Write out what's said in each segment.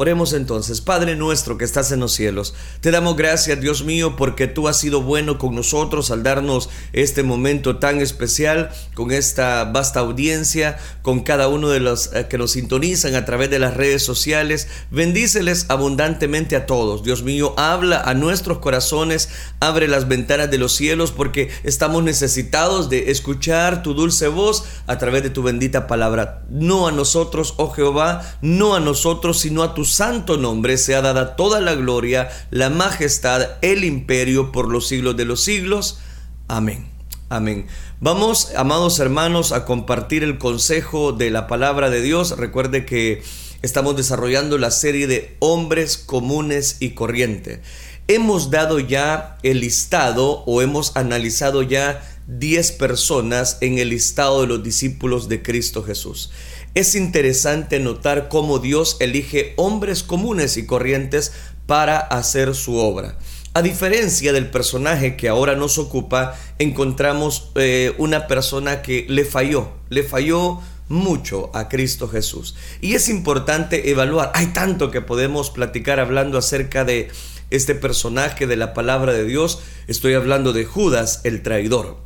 Oremos entonces, Padre nuestro que estás en los cielos, te damos gracias Dios mío porque tú has sido bueno con nosotros al darnos este momento tan especial con esta vasta audiencia, con cada uno de los eh, que nos sintonizan a través de las redes sociales. Bendíceles abundantemente a todos. Dios mío, habla a nuestros corazones, abre las ventanas de los cielos porque estamos necesitados de escuchar tu dulce voz a través de tu bendita palabra. No a nosotros, oh Jehová, no a nosotros, sino a tu santo nombre sea dada toda la gloria, la majestad, el imperio por los siglos de los siglos. Amén. Amén. Vamos, amados hermanos, a compartir el consejo de la palabra de Dios. Recuerde que estamos desarrollando la serie de hombres comunes y corriente. Hemos dado ya el listado o hemos analizado ya 10 personas en el listado de los discípulos de Cristo Jesús. Es interesante notar cómo Dios elige hombres comunes y corrientes para hacer su obra. A diferencia del personaje que ahora nos ocupa, encontramos eh, una persona que le falló, le falló mucho a Cristo Jesús. Y es importante evaluar, hay tanto que podemos platicar hablando acerca de este personaje de la palabra de Dios, estoy hablando de Judas el traidor.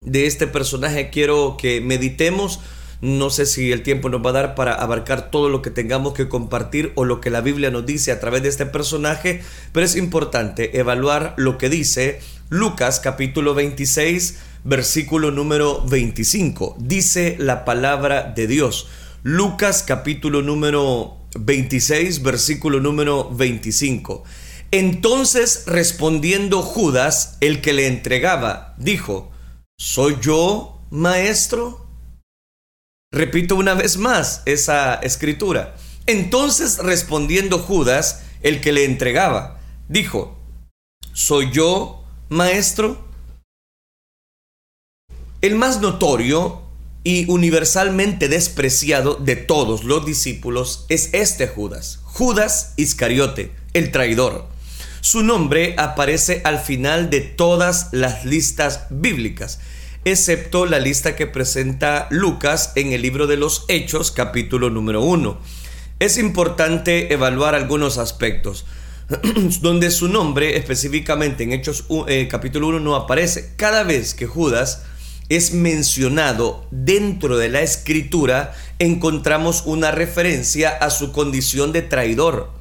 De este personaje quiero que meditemos no sé si el tiempo nos va a dar para abarcar todo lo que tengamos que compartir o lo que la Biblia nos dice a través de este personaje, pero es importante evaluar lo que dice Lucas capítulo 26, versículo número 25. Dice la palabra de Dios. Lucas capítulo número 26, versículo número 25. Entonces respondiendo Judas, el que le entregaba, dijo, ¿soy yo, maestro? Repito una vez más esa escritura. Entonces respondiendo Judas, el que le entregaba, dijo, ¿soy yo, maestro? El más notorio y universalmente despreciado de todos los discípulos es este Judas, Judas Iscariote, el traidor. Su nombre aparece al final de todas las listas bíblicas excepto la lista que presenta Lucas en el libro de los Hechos, capítulo número 1. Es importante evaluar algunos aspectos donde su nombre específicamente en Hechos eh, capítulo 1 no aparece. Cada vez que Judas es mencionado dentro de la escritura, encontramos una referencia a su condición de traidor.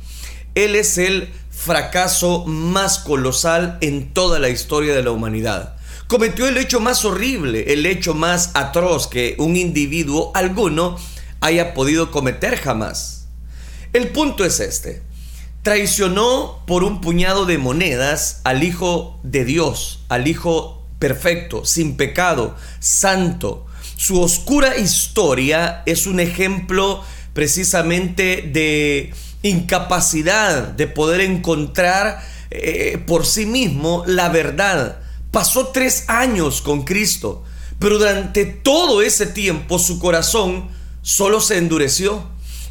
Él es el fracaso más colosal en toda la historia de la humanidad cometió el hecho más horrible, el hecho más atroz que un individuo alguno haya podido cometer jamás. El punto es este. Traicionó por un puñado de monedas al Hijo de Dios, al Hijo perfecto, sin pecado, santo. Su oscura historia es un ejemplo precisamente de incapacidad de poder encontrar eh, por sí mismo la verdad pasó tres años con Cristo, pero durante todo ese tiempo su corazón solo se endureció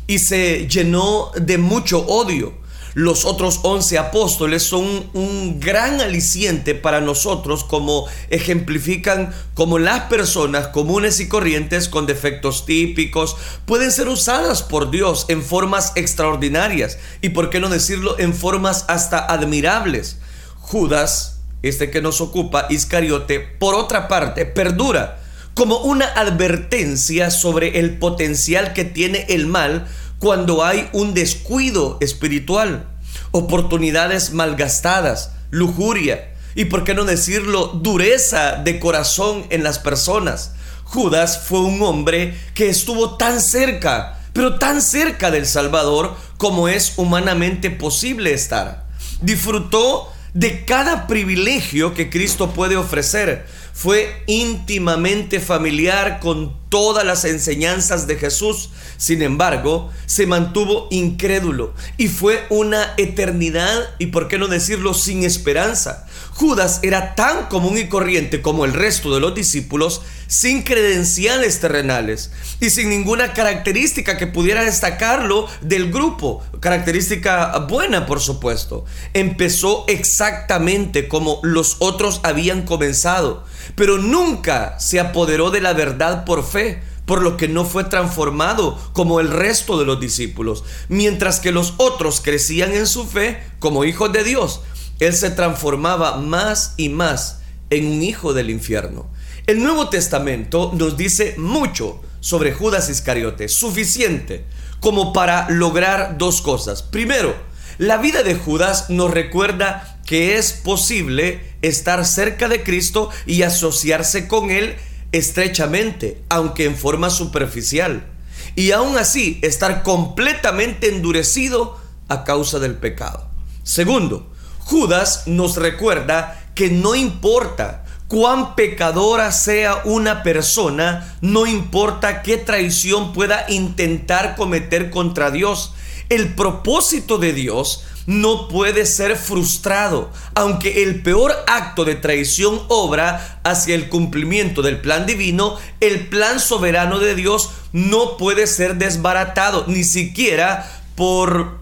y se llenó de mucho odio. Los otros once apóstoles son un gran aliciente para nosotros como ejemplifican como las personas comunes y corrientes con defectos típicos pueden ser usadas por Dios en formas extraordinarias y por qué no decirlo en formas hasta admirables. Judas este que nos ocupa, Iscariote, por otra parte, perdura como una advertencia sobre el potencial que tiene el mal cuando hay un descuido espiritual, oportunidades malgastadas, lujuria y, por qué no decirlo, dureza de corazón en las personas. Judas fue un hombre que estuvo tan cerca, pero tan cerca del Salvador como es humanamente posible estar. Disfrutó de cada privilegio que Cristo puede ofrecer. Fue íntimamente familiar con todas las enseñanzas de Jesús. Sin embargo, se mantuvo incrédulo y fue una eternidad y, por qué no decirlo, sin esperanza. Judas era tan común y corriente como el resto de los discípulos, sin credenciales terrenales y sin ninguna característica que pudiera destacarlo del grupo, característica buena por supuesto. Empezó exactamente como los otros habían comenzado, pero nunca se apoderó de la verdad por fe por lo que no fue transformado como el resto de los discípulos. Mientras que los otros crecían en su fe como hijos de Dios, él se transformaba más y más en un hijo del infierno. El Nuevo Testamento nos dice mucho sobre Judas Iscariote, suficiente como para lograr dos cosas. Primero, la vida de Judas nos recuerda que es posible estar cerca de Cristo y asociarse con Él estrechamente, aunque en forma superficial, y aún así estar completamente endurecido a causa del pecado. Segundo, Judas nos recuerda que no importa cuán pecadora sea una persona, no importa qué traición pueda intentar cometer contra Dios, el propósito de Dios no puede ser frustrado, aunque el peor acto de traición obra hacia el cumplimiento del plan divino, el plan soberano de Dios no puede ser desbaratado, ni siquiera por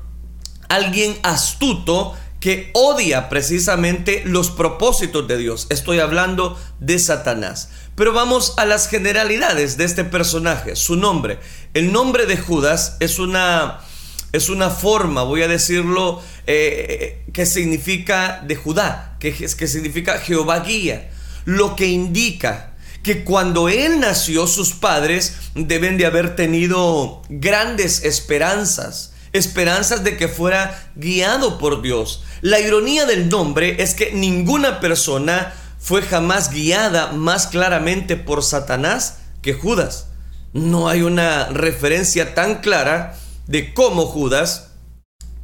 alguien astuto que odia precisamente los propósitos de Dios. Estoy hablando de Satanás. Pero vamos a las generalidades de este personaje, su nombre. El nombre de Judas es una es una forma, voy a decirlo, eh, que significa de Judá, que, que significa Jehová guía, lo que indica que cuando él nació sus padres deben de haber tenido grandes esperanzas, esperanzas de que fuera guiado por Dios. La ironía del nombre es que ninguna persona fue jamás guiada más claramente por Satanás que Judas. No hay una referencia tan clara de cómo Judas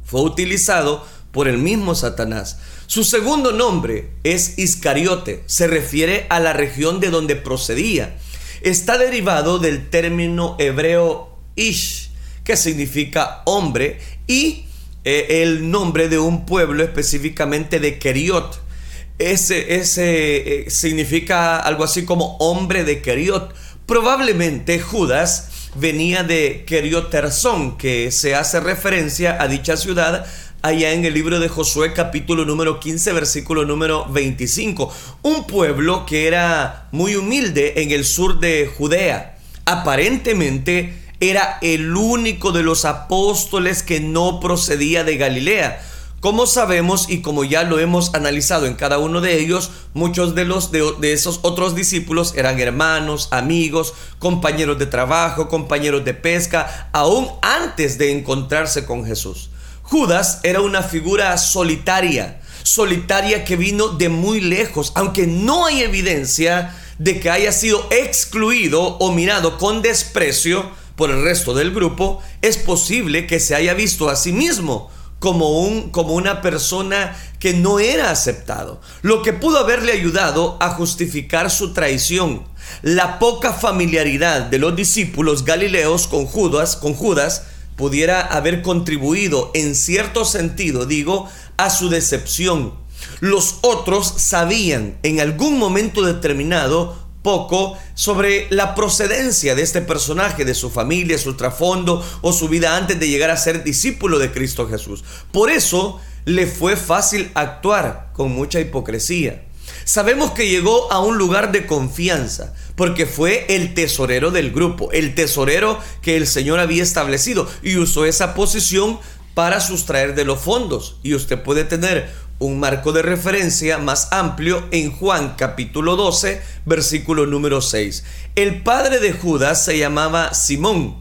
fue utilizado por el mismo Satanás. Su segundo nombre es Iscariote, se refiere a la región de donde procedía. Está derivado del término hebreo Ish, que significa hombre, y eh, el nombre de un pueblo específicamente de Keriot. Ese, ese eh, significa algo así como hombre de Keriot. Probablemente Judas venía de Kerioterzón, que se hace referencia a dicha ciudad allá en el libro de Josué capítulo número 15 versículo número 25. Un pueblo que era muy humilde en el sur de Judea. Aparentemente era el único de los apóstoles que no procedía de Galilea. Como sabemos y como ya lo hemos analizado en cada uno de ellos, muchos de los de, esos otros discípulos eran hermanos, amigos, compañeros de trabajo, compañeros de pesca, aún antes de encontrarse con Jesús. Judas era una figura solitaria, solitaria que vino de muy lejos, aunque no hay evidencia de que haya sido excluido o mirado con desprecio por el resto del grupo, es posible que se haya visto a sí mismo como, un, como una persona que no era aceptado, lo que pudo haberle ayudado a justificar su traición. La poca familiaridad de los discípulos galileos con Judas, con Judas pudiera haber contribuido en cierto sentido, digo, a su decepción. Los otros sabían en algún momento determinado poco sobre la procedencia de este personaje, de su familia, su trasfondo o su vida antes de llegar a ser discípulo de Cristo Jesús. Por eso le fue fácil actuar con mucha hipocresía. Sabemos que llegó a un lugar de confianza porque fue el tesorero del grupo, el tesorero que el Señor había establecido y usó esa posición para sustraer de los fondos. Y usted puede tener un marco de referencia más amplio en Juan capítulo 12, versículo número 6. El padre de Judas se llamaba Simón.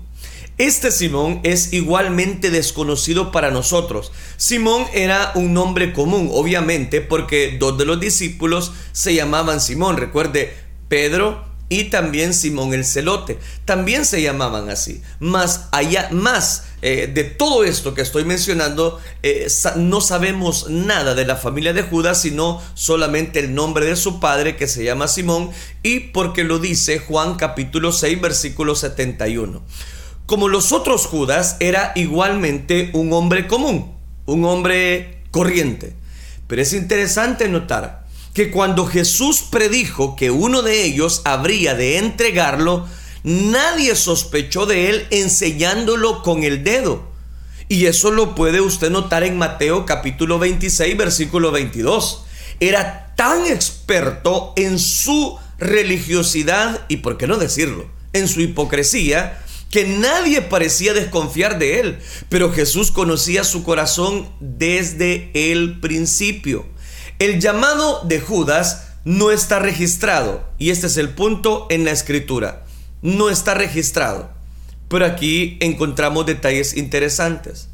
Este Simón es igualmente desconocido para nosotros. Simón era un nombre común, obviamente, porque dos de los discípulos se llamaban Simón. Recuerde, Pedro y también Simón el Celote. También se llamaban así. Más allá, más eh, de todo esto que estoy mencionando, eh, no sabemos nada de la familia de Judas, sino solamente el nombre de su padre que se llama Simón y porque lo dice Juan capítulo 6 versículo 71. Como los otros Judas, era igualmente un hombre común, un hombre corriente. Pero es interesante notar que cuando Jesús predijo que uno de ellos habría de entregarlo, nadie sospechó de él enseñándolo con el dedo. Y eso lo puede usted notar en Mateo capítulo 26, versículo 22. Era tan experto en su religiosidad y, por qué no decirlo, en su hipocresía, que nadie parecía desconfiar de él, pero Jesús conocía su corazón desde el principio. El llamado de Judas no está registrado, y este es el punto en la escritura, no está registrado. Pero aquí encontramos detalles interesantes.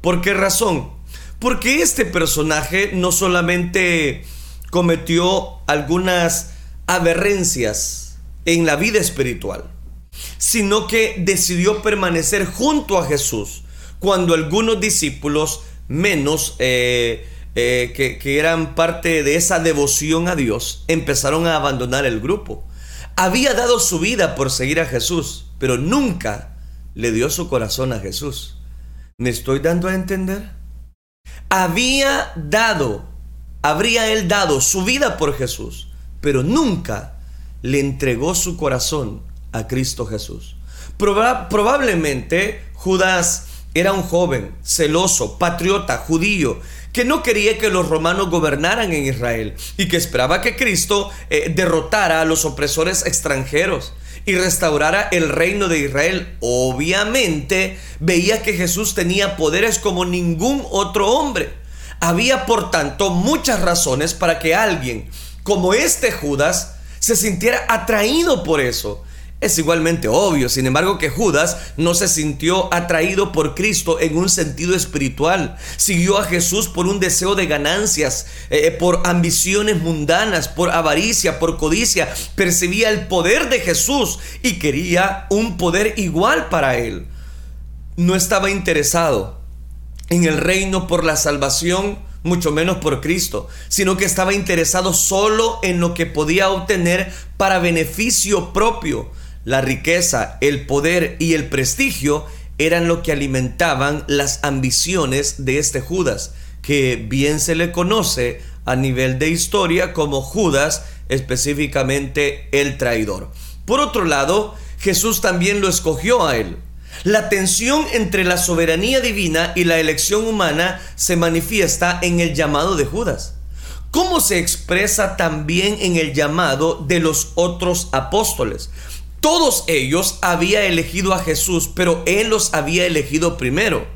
¿Por qué razón? Porque este personaje no solamente cometió algunas aberrencias en la vida espiritual, sino que decidió permanecer junto a Jesús cuando algunos discípulos menos eh, eh, que, que eran parte de esa devoción a Dios empezaron a abandonar el grupo. Había dado su vida por seguir a Jesús, pero nunca le dio su corazón a Jesús. ¿Me estoy dando a entender? Había dado, habría él dado su vida por Jesús, pero nunca le entregó su corazón a Cristo Jesús. probablemente Judas era un joven, celoso, patriota, judío, que no quería que los romanos gobernaran en Israel y que esperaba que Cristo eh, derrotara a los opresores extranjeros y restaurara el reino de Israel. Obviamente veía que Jesús tenía poderes como ningún otro hombre. Había por tanto muchas razones para que alguien como este Judas se sintiera atraído por eso es igualmente obvio, sin embargo, que Judas no se sintió atraído por Cristo en un sentido espiritual. Siguió a Jesús por un deseo de ganancias, eh, por ambiciones mundanas, por avaricia, por codicia. Percibía el poder de Jesús y quería un poder igual para él. No estaba interesado en el reino por la salvación, mucho menos por Cristo, sino que estaba interesado solo en lo que podía obtener para beneficio propio la riqueza, el poder y el prestigio eran lo que alimentaban las ambiciones de este Judas, que bien se le conoce a nivel de historia como Judas, específicamente el traidor. Por otro lado, Jesús también lo escogió a él. La tensión entre la soberanía divina y la elección humana se manifiesta en el llamado de Judas. ¿Cómo se expresa también en el llamado de los otros apóstoles? Todos ellos había elegido a Jesús, pero Él los había elegido primero.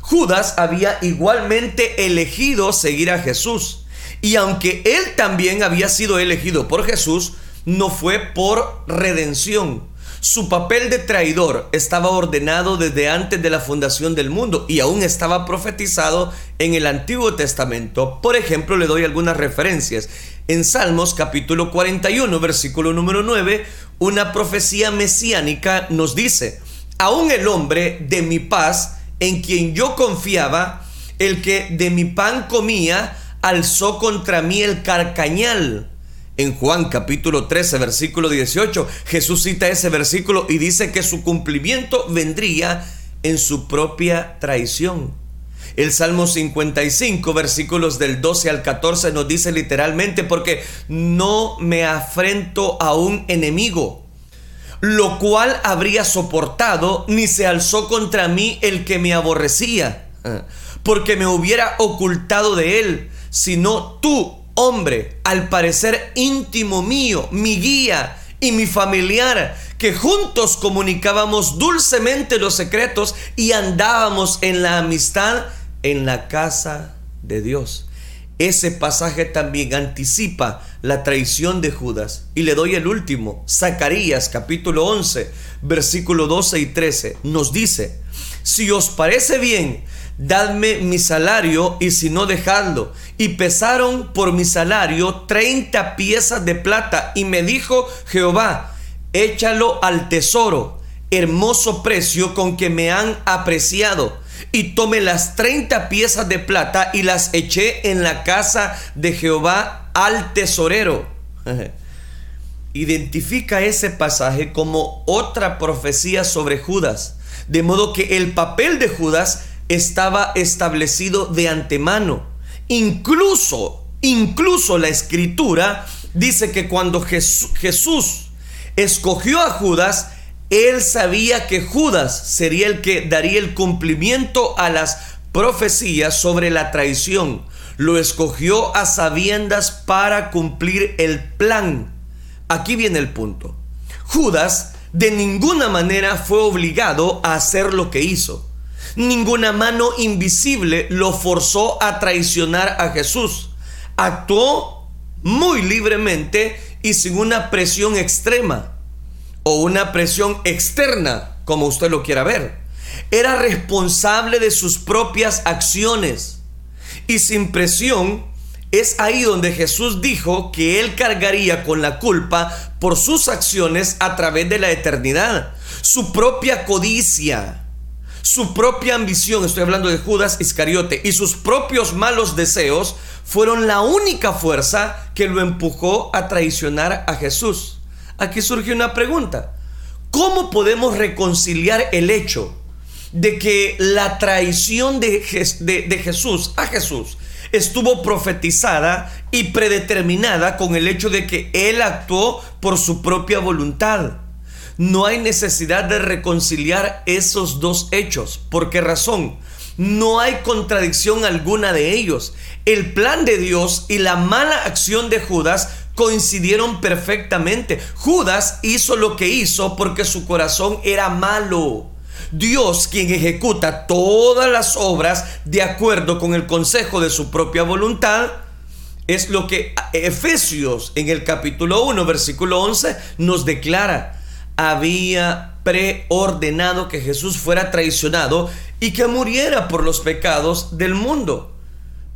Judas había igualmente elegido seguir a Jesús. Y aunque él también había sido elegido por Jesús, no fue por redención. Su papel de traidor estaba ordenado desde antes de la fundación del mundo y aún estaba profetizado en el Antiguo Testamento. Por ejemplo, le doy algunas referencias. En Salmos capítulo 41, versículo número 9, una profecía mesiánica nos dice, aún el hombre de mi paz, en quien yo confiaba, el que de mi pan comía, alzó contra mí el carcañal. En Juan capítulo 13, versículo 18, Jesús cita ese versículo y dice que su cumplimiento vendría en su propia traición. El Salmo 55, versículos del 12 al 14 nos dice literalmente, porque no me afrento a un enemigo, lo cual habría soportado, ni se alzó contra mí el que me aborrecía, porque me hubiera ocultado de él, sino tú, hombre, al parecer íntimo mío, mi guía y mi familiar, que juntos comunicábamos dulcemente los secretos y andábamos en la amistad en la casa de Dios. Ese pasaje también anticipa la traición de Judas. Y le doy el último, Zacarías capítulo 11, versículo 12 y 13. Nos dice, si os parece bien, dadme mi salario y si no dejadlo. Y pesaron por mi salario 30 piezas de plata y me dijo Jehová, échalo al tesoro, hermoso precio con que me han apreciado. Y tomé las 30 piezas de plata y las eché en la casa de Jehová al tesorero. Identifica ese pasaje como otra profecía sobre Judas. De modo que el papel de Judas estaba establecido de antemano. Incluso, incluso la escritura dice que cuando Jesús, escogió a Judas, él sabía que Judas sería el que daría el cumplimiento a las profecías sobre la traición. Lo escogió a sabiendas para cumplir el plan. Aquí viene el punto. Judas de ninguna manera fue obligado a hacer lo que hizo. Ninguna mano invisible lo forzó a traicionar a Jesús. Actuó muy libremente y sin una presión extrema o una presión externa, como usted lo quiera ver. Era responsable de sus propias acciones y sin presión es ahí donde Jesús dijo que Él cargaría con la culpa por sus acciones a través de la eternidad. Su propia codicia, su propia ambición, estoy hablando de Judas Iscariote, y sus propios malos deseos fueron la única fuerza que lo empujó a traicionar a Jesús. Aquí surge una pregunta. ¿Cómo podemos reconciliar el hecho de que la traición de, Jesús a Jesús estuvo profetizada y predeterminada con el hecho de que Él actuó por su propia voluntad. No hay necesidad de reconciliar esos dos hechos. ¿Por qué razón? No hay contradicción alguna de ellos. El plan de Dios y la mala acción de Judas coincidieron perfectamente. Judas hizo lo que hizo porque su corazón era malo. Dios quien ejecuta todas las obras de acuerdo con el consejo de su propia voluntad, es lo que Efesios en el capítulo 1, versículo 11 nos declara. Había preordenado que Jesús fuera traicionado y que muriera por los pecados del mundo.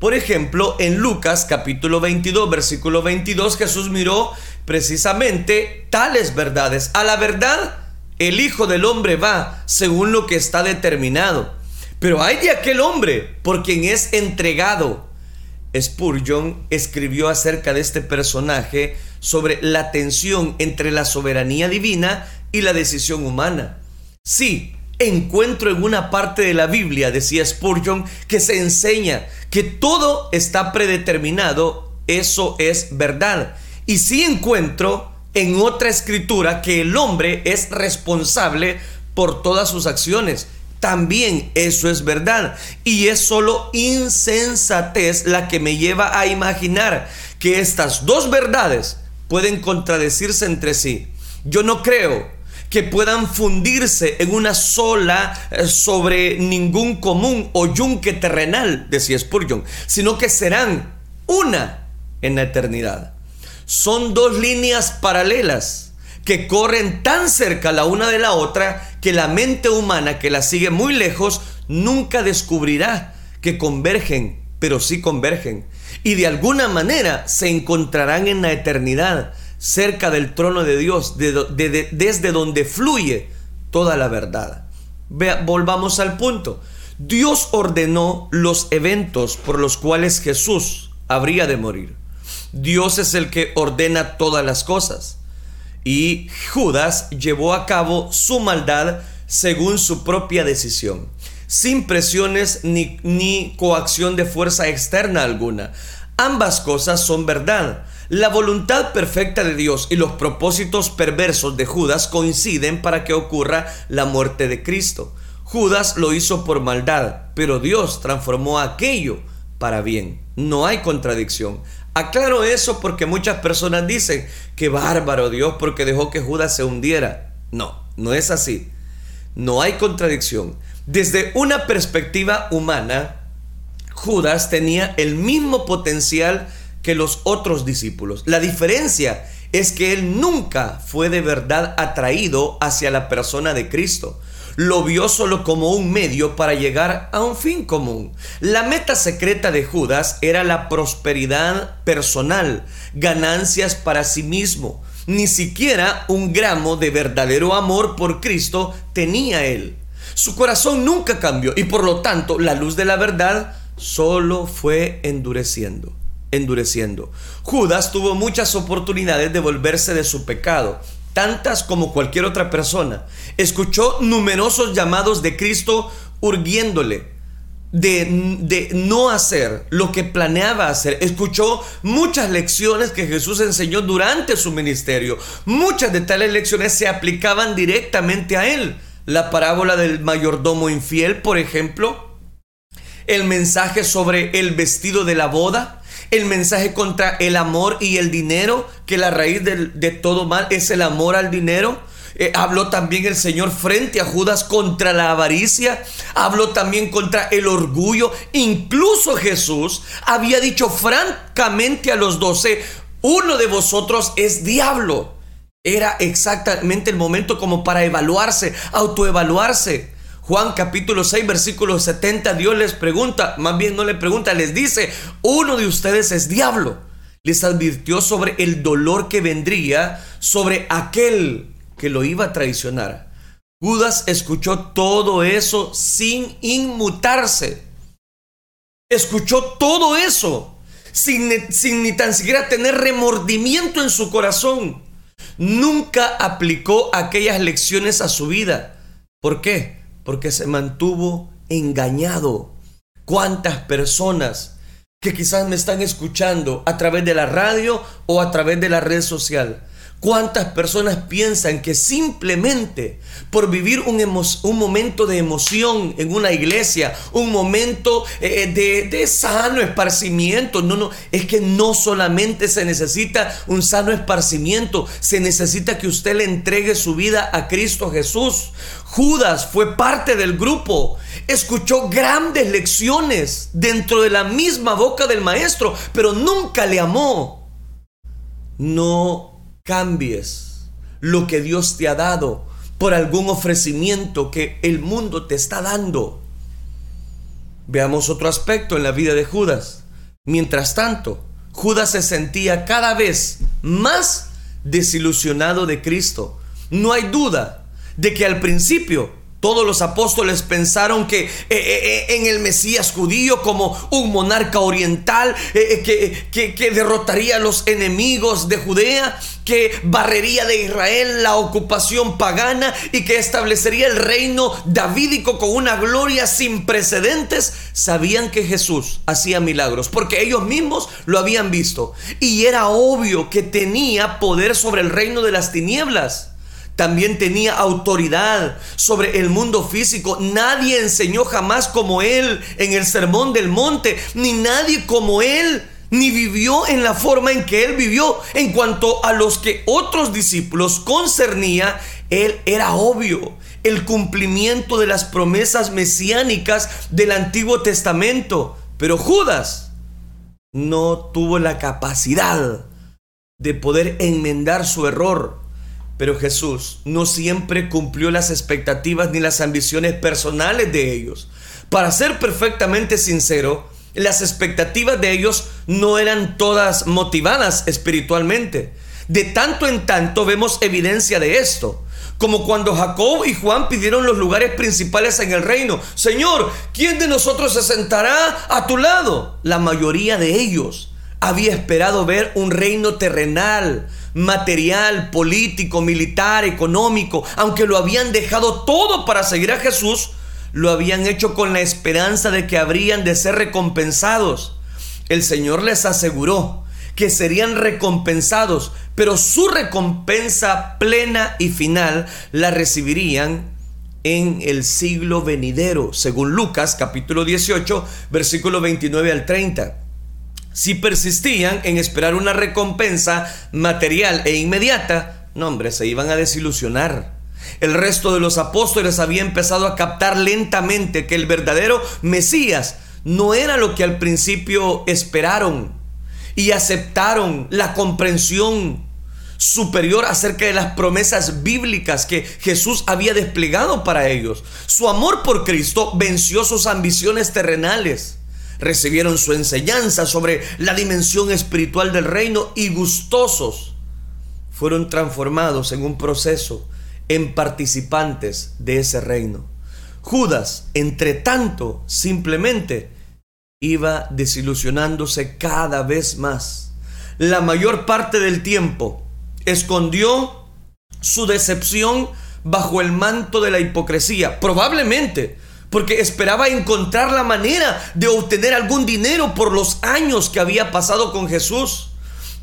Por ejemplo, en Lucas capítulo 22, versículo 22, Jesús miró precisamente tales verdades. A la verdad el Hijo del Hombre va según lo que está determinado. Pero hay de aquel hombre por quien es entregado. Spurgeon escribió acerca de este personaje sobre la tensión entre la soberanía divina y la decisión humana. Sí, encuentro en una parte de la Biblia, decía Spurgeon, que se enseña que todo está predeterminado, eso es verdad. Y sí encuentro en otra escritura que el hombre es responsable por todas sus acciones. También eso es verdad. Y es solo insensatez la que me lleva a imaginar que estas dos verdades pueden contradecirse entre sí. Yo no creo que puedan fundirse en una sola eh, sobre ningún común o yunque terrenal, decía Spurgeon, sino que serán una en la eternidad son dos líneas paralelas que corren tan cerca la una de la otra que la mente humana que la sigue muy lejos nunca descubrirá que convergen, pero sí convergen. Y de alguna manera se encontrarán en la eternidad, cerca del trono de Dios, desde donde fluye toda la verdad. Volvamos al punto. Dios ordenó los eventos por los cuales Jesús habría de morir. Dios es el que ordena todas las cosas. Y Judas llevó a cabo su maldad según su propia decisión, sin presiones ni, ni coacción de fuerza externa alguna. Ambas cosas son verdad. La voluntad perfecta de Dios y los propósitos perversos de Judas coinciden para que ocurra la muerte de Cristo. Judas lo hizo por maldad, pero Dios transformó aquello para bien. No hay contradicción. Aclaro eso porque muchas personas dicen que bárbaro Dios porque dejó que Judas se hundiera. No, no es así. No hay contradicción. Desde una perspectiva humana, Judas tenía el mismo potencial que los otros discípulos. La diferencia es que él nunca fue de verdad atraído hacia la persona de Cristo lo vio solo como un medio para llegar a un fin común. La meta secreta de Judas era la prosperidad personal, ganancias para sí mismo. Ni siquiera un gramo de verdadero amor por Cristo tenía él. Su corazón nunca cambió y por lo tanto la luz de la verdad solo fue endureciendo endureciendo. Judas tuvo muchas oportunidades de volverse de su pecado, tantas como cualquier otra persona. Escuchó numerosos llamados de Cristo urgiéndole de, de, no hacer lo que planeaba hacer. Escuchó muchas lecciones que Jesús enseñó durante su ministerio. Muchas de tales lecciones se aplicaban directamente a él. La parábola del mayordomo infiel, por ejemplo. El mensaje sobre el vestido de la boda el mensaje contra el amor y el dinero, que la raíz de, todo mal es el amor al dinero. Eh, habló también el Señor frente a Judas contra la avaricia, habló también contra el orgullo. Incluso Jesús había dicho francamente a los doce, uno de vosotros es diablo. Era exactamente el momento como para evaluarse, autoevaluarse. Juan capítulo 6, versículo 70, Dios les pregunta, más bien no le pregunta, les dice, uno de ustedes es diablo. Les advirtió sobre el dolor que vendría sobre aquel que lo iba a traicionar. Judas escuchó todo eso sin inmutarse. Escuchó todo eso sin, sin ni tan siquiera tener remordimiento en su corazón. Nunca aplicó aquellas lecciones a su vida. ¿Por qué? Porque se mantuvo engañado. ¿Cuántas personas que quizás me están escuchando a través de la radio o a través de la red social? ¿Cuántas personas piensan que simplemente por vivir un, momento de emoción en una iglesia, un momento eh, eh, de, de sano esparcimiento, no, no, es que no solamente se necesita un sano esparcimiento, se necesita que usted le entregue su vida a Cristo Jesús. Judas fue parte del grupo, escuchó grandes lecciones dentro de la misma boca del maestro, pero nunca le amó. No cambies lo que Dios te ha dado por algún ofrecimiento que el mundo te está dando. Veamos otro aspecto en la vida de Judas. Mientras tanto, Judas se sentía cada vez más desilusionado de Cristo. No hay duda de que al principio todos los apóstoles pensaron que eh, eh, eh, en el Mesías judío como un monarca oriental que, que derrotaría a los enemigos de Judea, que barrería de Israel la ocupación pagana y que establecería el reino davídico con una gloria sin precedentes, sabían que Jesús hacía milagros porque ellos mismos lo habían visto y era obvio que tenía poder sobre el reino de las tinieblas. También tenía autoridad sobre el mundo físico. Nadie enseñó jamás como él en el sermón del monte, ni nadie como él, ni vivió en la forma en que él vivió. En cuanto a los que otros discípulos concernía, él era obvio el cumplimiento de las promesas mesiánicas del Antiguo Testamento. Pero Judas no tuvo la capacidad de poder enmendar su error pero Jesús no siempre cumplió las expectativas ni las ambiciones personales de ellos. Para ser perfectamente sincero, las expectativas de ellos no eran todas motivadas espiritualmente. De tanto en tanto vemos evidencia de esto. Como cuando Jacob y Juan pidieron los lugares principales en el reino. Señor, ¿quién de nosotros se sentará a tu lado? La mayoría de ellos había esperado ver un reino terrenal, material, político, militar, económico, aunque lo habían dejado todo para seguir a Jesús, lo habían hecho con la esperanza de que habrían de ser recompensados. El Señor les aseguró que serían recompensados, pero su recompensa plena y final la recibirían en el siglo venidero, según Lucas capítulo 18, versículo 29 al 30 si persistían en esperar una recompensa material e inmediata, no hombre, se iban a desilusionar. El resto de los apóstoles había empezado a captar lentamente que el verdadero Mesías no era lo que al principio esperaron y aceptaron la comprensión superior acerca de las promesas bíblicas que Jesús había desplegado para ellos. Su amor por Cristo venció sus ambiciones terrenales recibieron su enseñanza sobre la dimensión espiritual del reino y gustosos fueron transformados en un proceso, en participantes de ese reino. Judas, entre tanto, simplemente iba desilusionándose cada vez más. La mayor parte del tiempo escondió su decepción bajo el manto de la hipocresía. Probablemente porque esperaba encontrar la manera de obtener algún dinero por los años que había pasado con Jesús.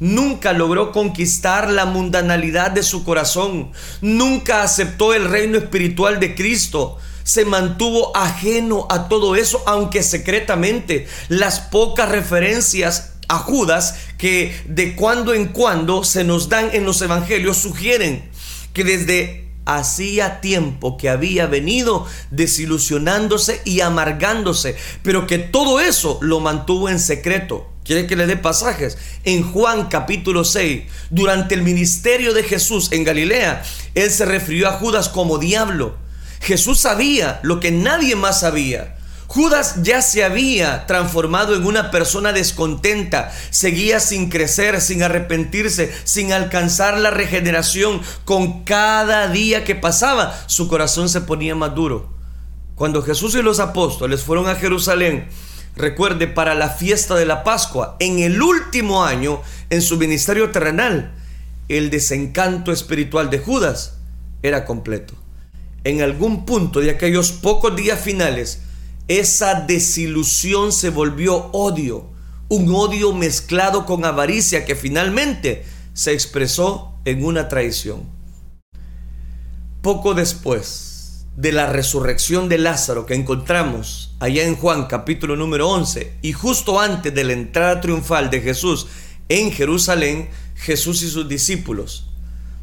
Nunca logró conquistar la mundanalidad de su corazón. Nunca aceptó el reino espiritual de Cristo. Se mantuvo ajeno a todo eso, aunque secretamente las pocas referencias a Judas que de cuando en cuando se nos dan en los evangelios sugieren que desde hacía tiempo que había venido desilusionándose y amargándose, pero que todo eso lo mantuvo en secreto. ¿Quiere que le dé pasajes? En Juan capítulo 6, durante el ministerio de Jesús en Galilea, él se refirió a Judas como diablo. Jesús sabía lo que nadie más sabía Judas ya se había transformado en una persona descontenta, seguía sin crecer, sin arrepentirse, sin alcanzar la regeneración. Con cada día que pasaba, su corazón se ponía más duro. Cuando Jesús y los apóstoles fueron a Jerusalén, recuerde, para la fiesta de la Pascua, en el último año en su ministerio terrenal, el desencanto espiritual de Judas era completo. En algún punto de aquellos pocos días finales, esa desilusión se volvió odio, un odio mezclado con avaricia que finalmente se expresó en una traición. Poco después de la resurrección de Lázaro que encontramos allá en Juan capítulo número 11 y justo antes de la entrada triunfal de Jesús en Jerusalén, Jesús y sus discípulos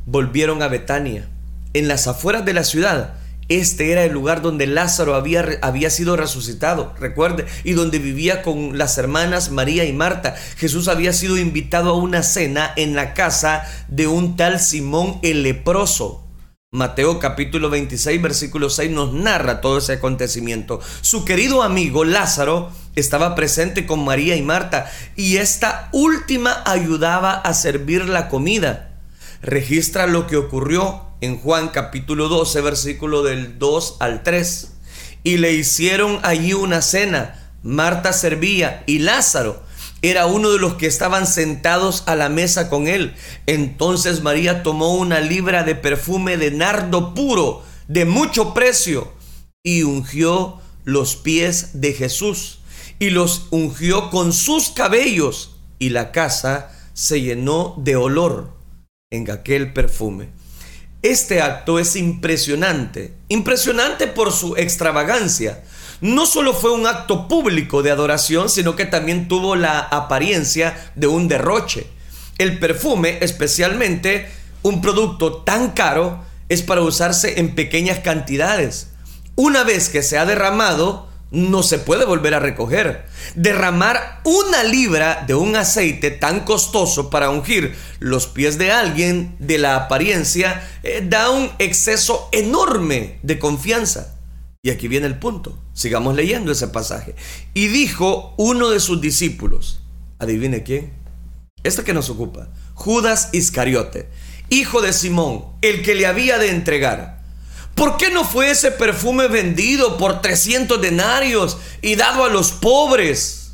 volvieron a Betania, en las afueras de la ciudad, este era el lugar donde Lázaro había, había sido resucitado, recuerde, y donde vivía con las hermanas María y Marta. Jesús había sido invitado a una cena en la casa de un tal Simón el leproso. Mateo capítulo 26 versículo 6 nos narra todo ese acontecimiento. Su querido amigo Lázaro estaba presente con María y Marta y esta última ayudaba a servir la comida. Registra lo que ocurrió en Juan capítulo 12, versículo del 2 al 3. Y le hicieron allí una cena. Marta servía y Lázaro era uno de los que estaban sentados a la mesa con él. Entonces María tomó una libra de perfume de nardo puro, de mucho precio, y ungió los pies de Jesús, y los ungió con sus cabellos, y la casa se llenó de olor en aquel perfume. Este acto es impresionante, impresionante por su extravagancia. No solo fue un acto público de adoración, sino que también tuvo la apariencia de un derroche. El perfume, especialmente un producto tan caro, es para usarse en pequeñas cantidades. Una vez que se ha derramado, no se puede volver a recoger. Derramar una libra de un aceite tan costoso para ungir los pies de alguien de la apariencia eh, da un exceso enorme de confianza. Y aquí viene el punto. Sigamos leyendo ese pasaje. Y dijo uno de sus discípulos, adivine quién, este que nos ocupa, Judas Iscariote, hijo de Simón, el que le había de entregar. ¿Por qué no fue ese perfume vendido por 300 denarios y dado a los pobres?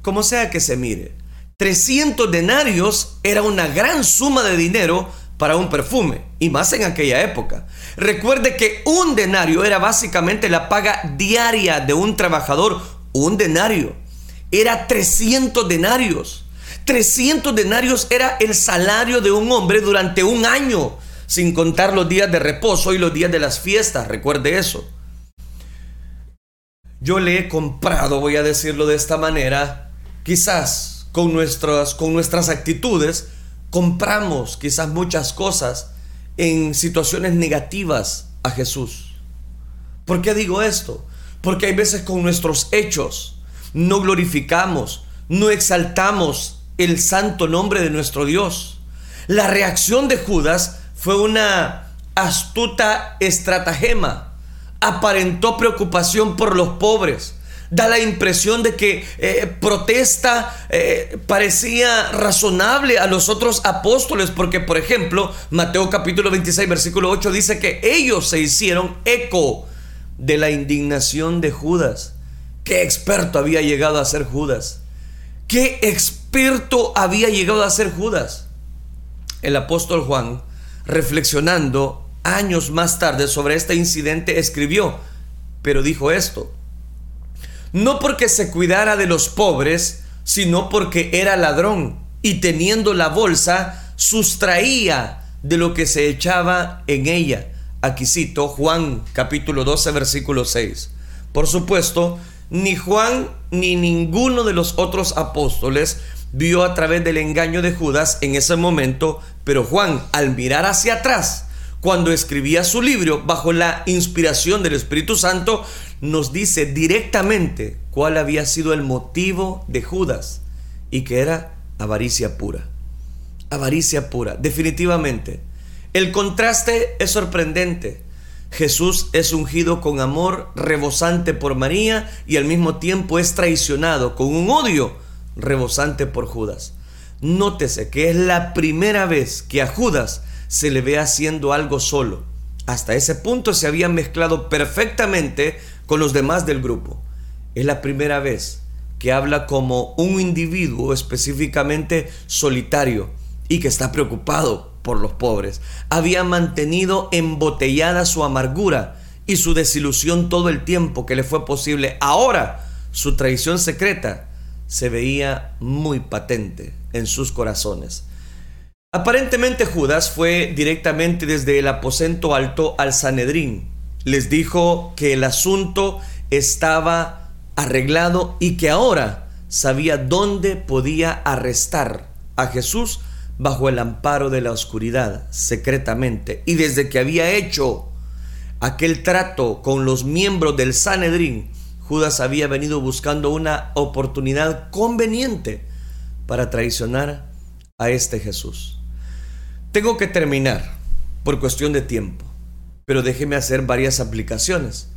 Como sea que se mire, 300 denarios era una gran suma de dinero para un perfume, y más en aquella época. Recuerde que un denario era básicamente la paga diaria de un trabajador, un denario. Era 300 denarios. 300 denarios era el salario de un hombre durante un año sin contar los días de reposo y los días de las fiestas, recuerde eso. Yo le he comprado, voy a decirlo de esta manera, quizás con nuestras, con nuestras actitudes, compramos quizás muchas cosas en situaciones negativas a Jesús. ¿Por qué digo esto? Porque hay veces con nuestros hechos no glorificamos, no exaltamos el santo nombre de nuestro Dios. La reacción de Judas fue una astuta estratagema. Aparentó preocupación por los pobres. Da la impresión de que eh, protesta eh, parecía razonable a los otros apóstoles, porque por ejemplo, Mateo capítulo 26, versículo 8 dice que ellos se hicieron eco de la indignación de Judas. Qué experto había llegado a ser Judas. Qué experto había llegado a ser Judas. El apóstol Juan reflexionando años más tarde sobre este incidente, escribió, pero dijo esto, no porque se cuidara de los pobres, sino porque era ladrón y teniendo la bolsa, sustraía de lo que se echaba en ella. Aquí cito Juan capítulo 12 versículo 6. Por supuesto, ni Juan ni ninguno de los otros apóstoles vio a través del engaño de Judas en ese momento, pero Juan, al mirar hacia atrás, cuando escribía su libro bajo la inspiración del Espíritu Santo, nos dice directamente cuál había sido el motivo de Judas y que era avaricia pura. Avaricia pura, definitivamente. El contraste es sorprendente. Jesús es ungido con amor rebosante por María y al mismo tiempo es traicionado con un odio rebosante por Judas. Nótese que es la primera vez que a Judas se le ve haciendo algo solo. Hasta ese punto se había mezclado perfectamente con los demás del grupo. Es la primera vez que habla como un individuo específicamente solitario y que está preocupado por los pobres. Había mantenido embotellada su amargura y su desilusión todo el tiempo que le fue posible. Ahora su traición secreta se veía muy patente en sus corazones. Aparentemente Judas fue directamente desde el aposento alto al Sanedrín. Les dijo que el asunto estaba arreglado y que ahora sabía dónde podía arrestar a Jesús bajo el amparo de la oscuridad, secretamente. Y desde que había hecho aquel trato con los miembros del Sanedrín, Judas había venido buscando una oportunidad conveniente para traicionar a este Jesús. Tengo que terminar por cuestión de tiempo, pero déjeme hacer varias aplicaciones.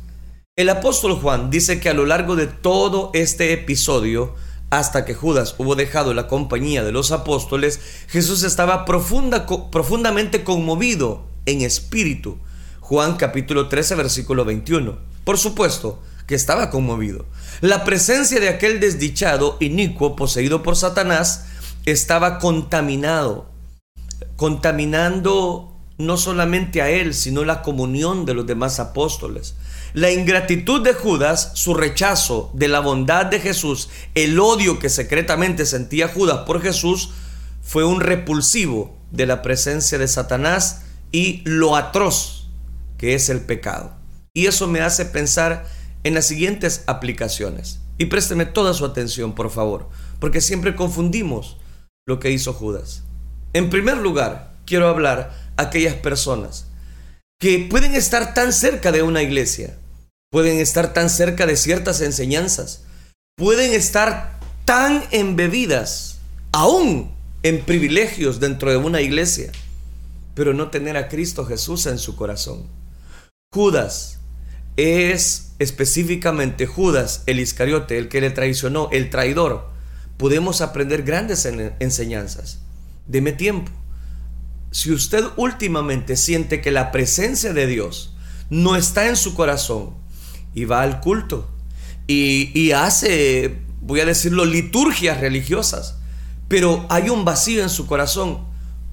El apóstol Juan dice que a lo largo de todo este episodio, hasta que Judas hubo dejado la compañía de los apóstoles, Jesús estaba profunda, profundamente conmovido en espíritu. Juan capítulo 13 versículo 21. Por supuesto que estaba conmovido. La presencia de aquel desdichado, inicuo, poseído por Satanás, estaba contaminado contaminando no solamente a él, sino la comunión de los demás apóstoles. La ingratitud de Judas, su rechazo de la bondad de Jesús, el odio que secretamente sentía Judas por Jesús, fue un repulsivo de la presencia de Satanás y lo atroz que es el pecado. Y eso me hace pensar en las siguientes aplicaciones. Y présteme toda su atención, por favor, porque siempre confundimos lo que hizo Judas. En primer lugar, quiero hablar a aquellas personas que pueden estar tan cerca de una iglesia, pueden estar tan cerca de ciertas enseñanzas, pueden estar tan embebidas, aún en privilegios dentro de una iglesia, pero no tener a Cristo Jesús en su corazón. Judas es específicamente Judas, el Iscariote, el que le traicionó, el traidor. Podemos aprender grandes enseñanzas. Deme tiempo. Si usted últimamente siente que la presencia de Dios no está en su corazón y va al culto y, hace, voy a decirlo, liturgias religiosas, pero hay un vacío en su corazón,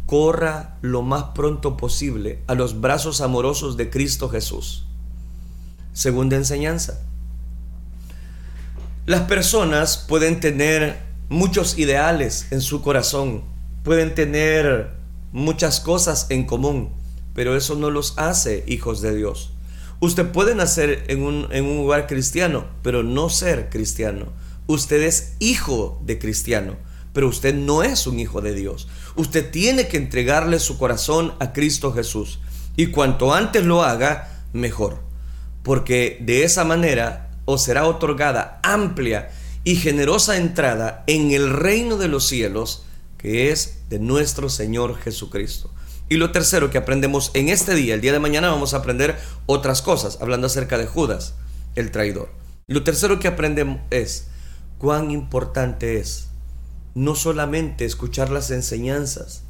corra lo más pronto posible a los brazos amorosos de Cristo Jesús. Segunda enseñanza. Las personas pueden tener muchos ideales en su corazón, pueden tener muchas cosas en común, pero eso no los hace hijos de Dios. Usted puede nacer en un, en un lugar cristiano, pero no ser cristiano. Usted es hijo de cristiano, pero usted no es un hijo de Dios. Usted tiene que entregarle su corazón a Cristo Jesús. Y cuanto antes lo haga, mejor. Porque de esa manera os será otorgada amplia y generosa entrada en el reino de los cielos que es de nuestro Señor Jesucristo. Y lo tercero que aprendemos en este día, el día de mañana vamos a aprender otras cosas, hablando acerca de Judas, el traidor. Lo tercero que aprendemos es cuán importante es no solamente escuchar las enseñanzas,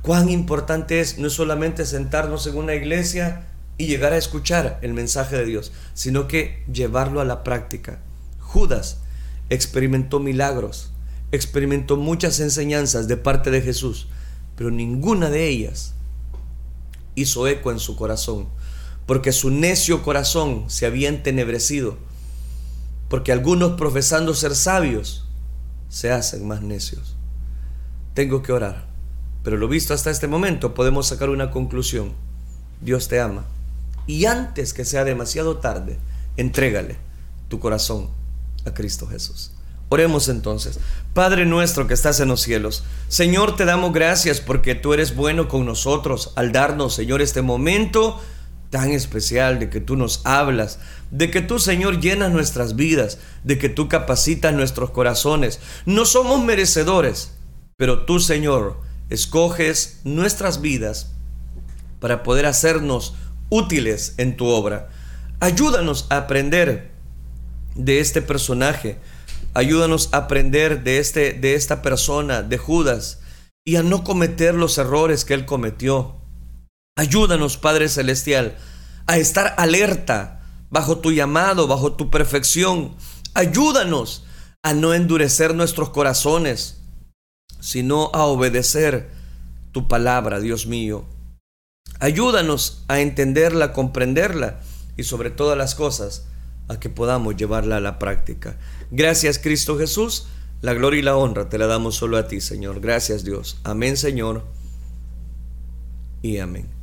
cuán importante es no solamente sentarnos en una iglesia y llegar a escuchar el mensaje de Dios, sino que llevarlo a la práctica. Judas experimentó milagros, experimentó muchas enseñanzas de parte de Jesús, pero ninguna de ellas hizo eco en su corazón, porque su necio corazón se había entenebrecido, porque algunos profesando ser sabios se hacen más necios. Tengo que orar, pero lo visto hasta este momento podemos sacar una conclusión. Dios te ama. Y antes que sea demasiado tarde, entrégale tu corazón a Cristo Jesús. Oremos entonces. Padre nuestro que estás en los cielos, Señor, te damos gracias porque tú eres bueno con nosotros al darnos, Señor, este momento tan especial de que tú nos hablas, de que tú, Señor, llenas nuestras vidas, de que tú capacitas nuestros corazones. No somos merecedores, pero tú, Señor, escoges nuestras vidas para poder hacernos útiles en tu obra. Ayúdanos a aprender de este personaje Ayúdanos a aprender de, este, de esta persona, de Judas, y a no cometer los errores que él cometió. Ayúdanos, Padre Celestial, a estar alerta bajo tu llamado, bajo tu perfección. Ayúdanos a no endurecer nuestros corazones, sino a obedecer tu palabra, Dios mío. Ayúdanos a entenderla, a comprenderla y sobre todas las cosas, a que podamos llevarla a la práctica. Gracias Cristo Jesús, la gloria y la honra te la damos solo a ti, Señor. Gracias Dios. Amén, Señor. Y amén.